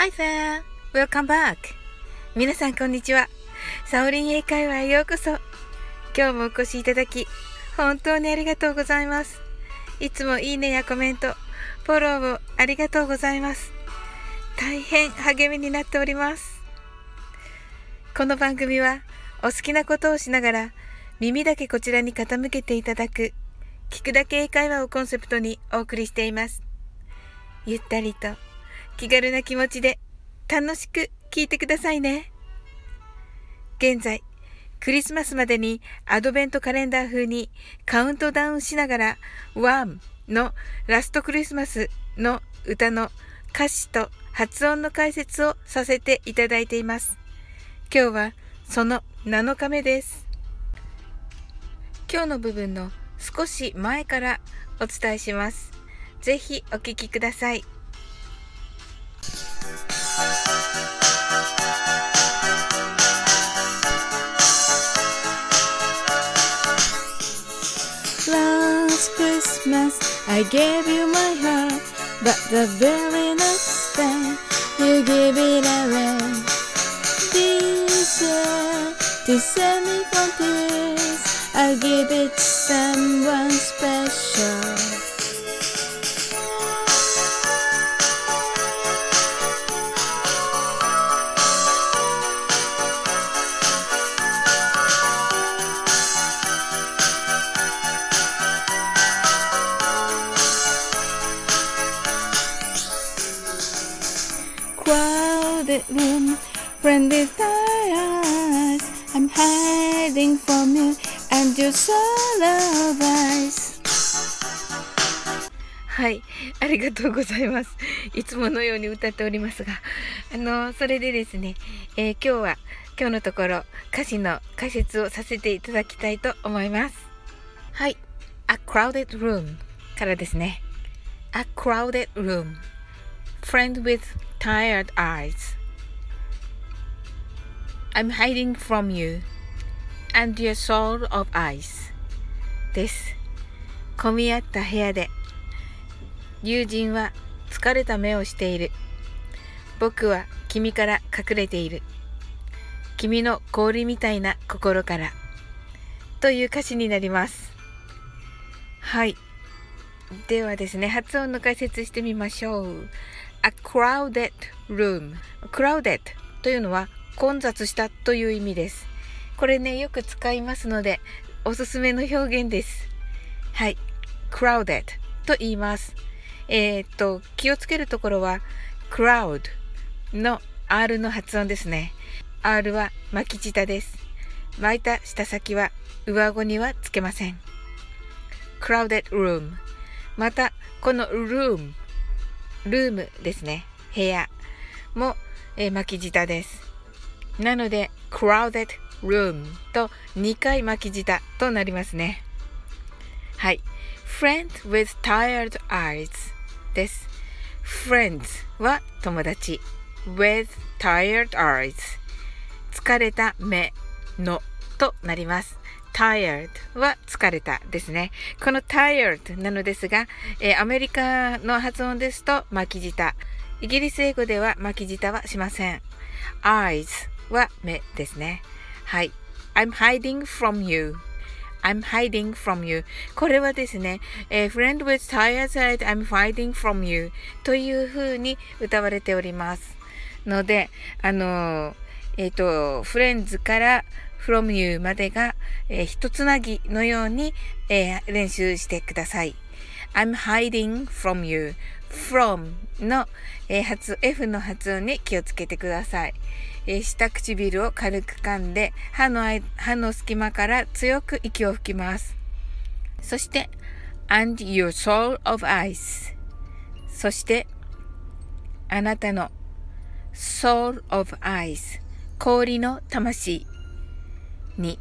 Hi there! Welcome back! 皆さんこんにちは。サオリン英会話へようこそ。今日もお越しいただき、本当にありがとうございます。いつもいいねやコメント、フォローをありがとうございます。大変励みになっております。この番組は、お好きなことをしながら、耳だけこちらに傾けていただく、聞くだけ英会話をコンセプトにお送りしています。ゆったりと気軽な気持ちで楽しく聞いてくださいね。現在、クリスマスまでにアドベントカレンダー風にカウントダウンしながら、ワンのラストクリスマスの歌の歌詞と発音の解説をさせていただいています。今日はその7日目です。今日の部分の少し前からお伝えします。ぜひお聞きください。Last Christmas I gave you my heart But the very next はい、ありがとうございます。いつものように歌っておりますが、あのそれでですね、え、今日は今日のところ歌詞の解説をさせていただきたいと思います。はい、a crowded room からですね。a crowded room friend with tired eyes I'm hiding from you and your soul of ice です。混み合った部屋で友人は疲れた目をしている。僕は君から隠れている。君の氷みたいな心からという歌詞になります。はい。ではですね、発音の解説してみましょう。a crowded room crowded というのは混雑したという意味です。これね、よく使いますので、おすすめの表現です。はい。crowded と言います。えー、っと、気をつけるところは、crowd の R の発音ですね。R は巻き舌です。巻いた舌先は上顎にはつけません。crowded room また、この room ルームですね。部屋も、えー、巻き舌です。なので、crowded room と2回巻き舌となりますね。はい。friend with tired eyes です。friends は友達。with tired eyes 疲れた目のとなります。tired は疲れたですね。この tired なのですが、えー、アメリカの発音ですと巻き舌。イギリス英語では巻き舌はしません。eyes は目ですね。はい。I'm hiding from you. I'm hiding from you. これはですね、えー、friend with tired side, I'm hiding from you という風に歌われております。ので、あのー、えっ、ー、と、フレンズから from you までが、えー、一つなぎのように、えー、練習してください。I'm hiding from you. from の、えー、発、F の発音に気をつけてください。えー、下唇を軽く噛んで、歯の歯の隙間から強く息を吹きます。そして、and your soul of ice。そして、あなたの soul of ice。氷の魂。に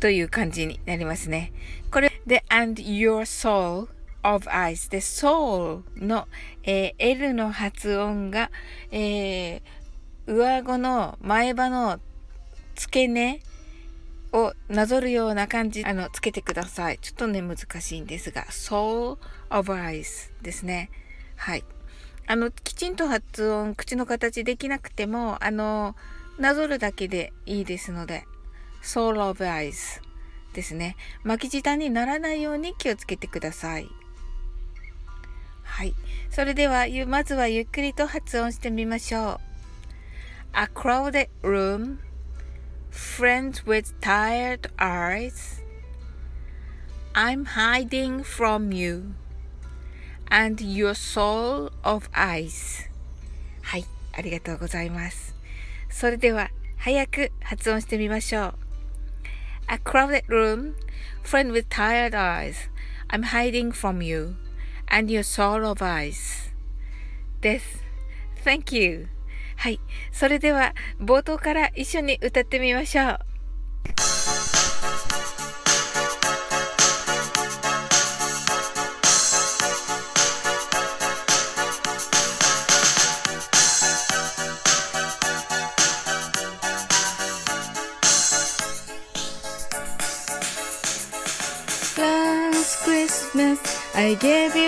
という感じになりますね。これで and your soul of ice で soul の、えー、L の発音が、えー、上顎の前歯の付け根をなぞるような感じ、あの、つけてください。ちょっとね、難しいんですが、soul of ice ですね。はい。あの、きちんと発音、口の形できなくても、あの、なぞるだけでいいですので、soul of eyes ですね。巻き舌にならないように気をつけてください。はい。それでは、まずはゆっくりと発音してみましょう。A crowded room, friends with tired eyes. I'm hiding from you and your soul of eyes. はい、ありがとうございます。それでは、早く発音してみましょう。A crowded room, friend with tired eyes. I'm hiding from you and your soul of eyes. です。Thank you. はい。それでは、冒頭から一緒に歌ってみましょう。Last Christmas I gave you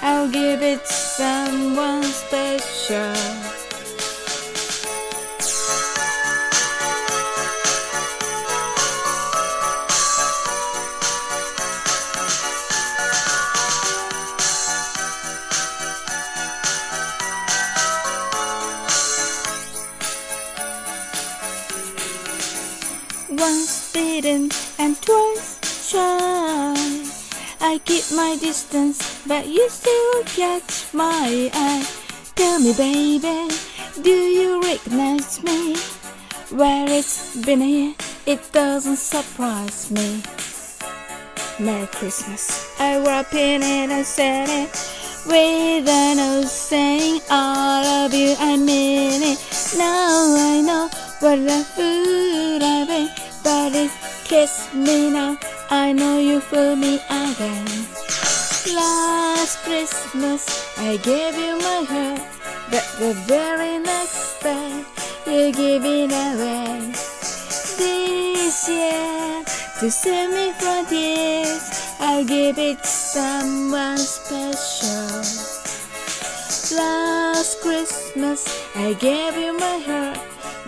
I'll give it to someone special. Once bitten and twice. I keep my distance, but you still catch my eye. Tell me, baby, do you recognize me? Where it's been year, it doesn't surprise me. Merry Christmas. I in it and said it with an old saying, all of you, I mean it. Now I know what a fool I've been. But kiss me now, I know you fool me again. Last Christmas, I gave you my heart, but the very next day, you give it away. This year, to save me from tears, I'll give it to someone special. Last Christmas, I gave you my heart,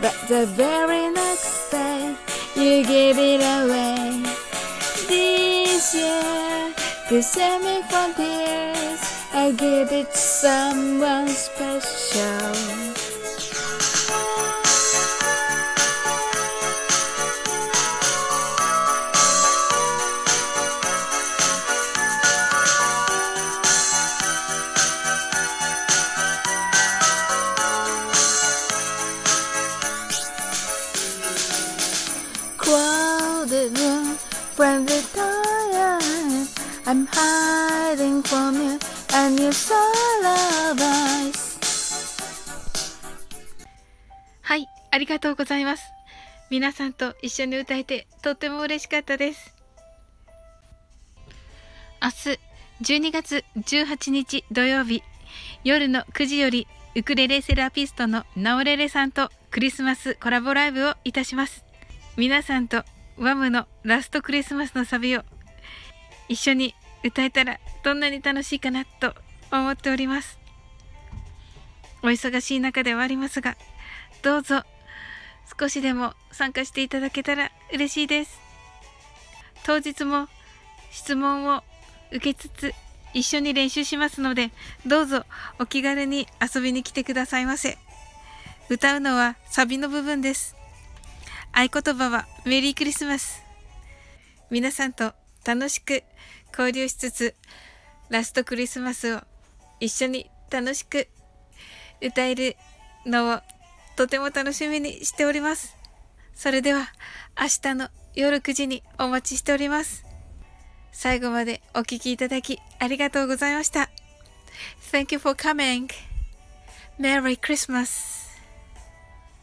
but the very next day, you gave it away this year, cause I'm in frontiers, I give it someone special. はい、ありがとうございます。皆さんと一緒に歌えてとっても嬉しかったです。明日12月18日土曜日夜の9時よりウクレレセラピストのナオレレさんとクリスマスコラボライブをいたします。皆さんとワムのラストクリスマスのサビを一緒に歌えたらどんなに楽しいかなと思っております。お忙しい中ではありますが、どうぞ少しでも参加していただけたら嬉しいです。当日も質問を受けつつ一緒に練習しますので、どうぞお気軽に遊びに来てくださいませ。歌うのはサビの部分です。合言葉はメリークリスマス。皆さんと楽しく交流しつつ、ラストクリスマスを一緒に楽しく歌えるのをとても楽しみにしております。それでは明日の夜9時にお待ちしております。最後までお聴きいただきありがとうございました。Thank you for coming. Merry Christmas.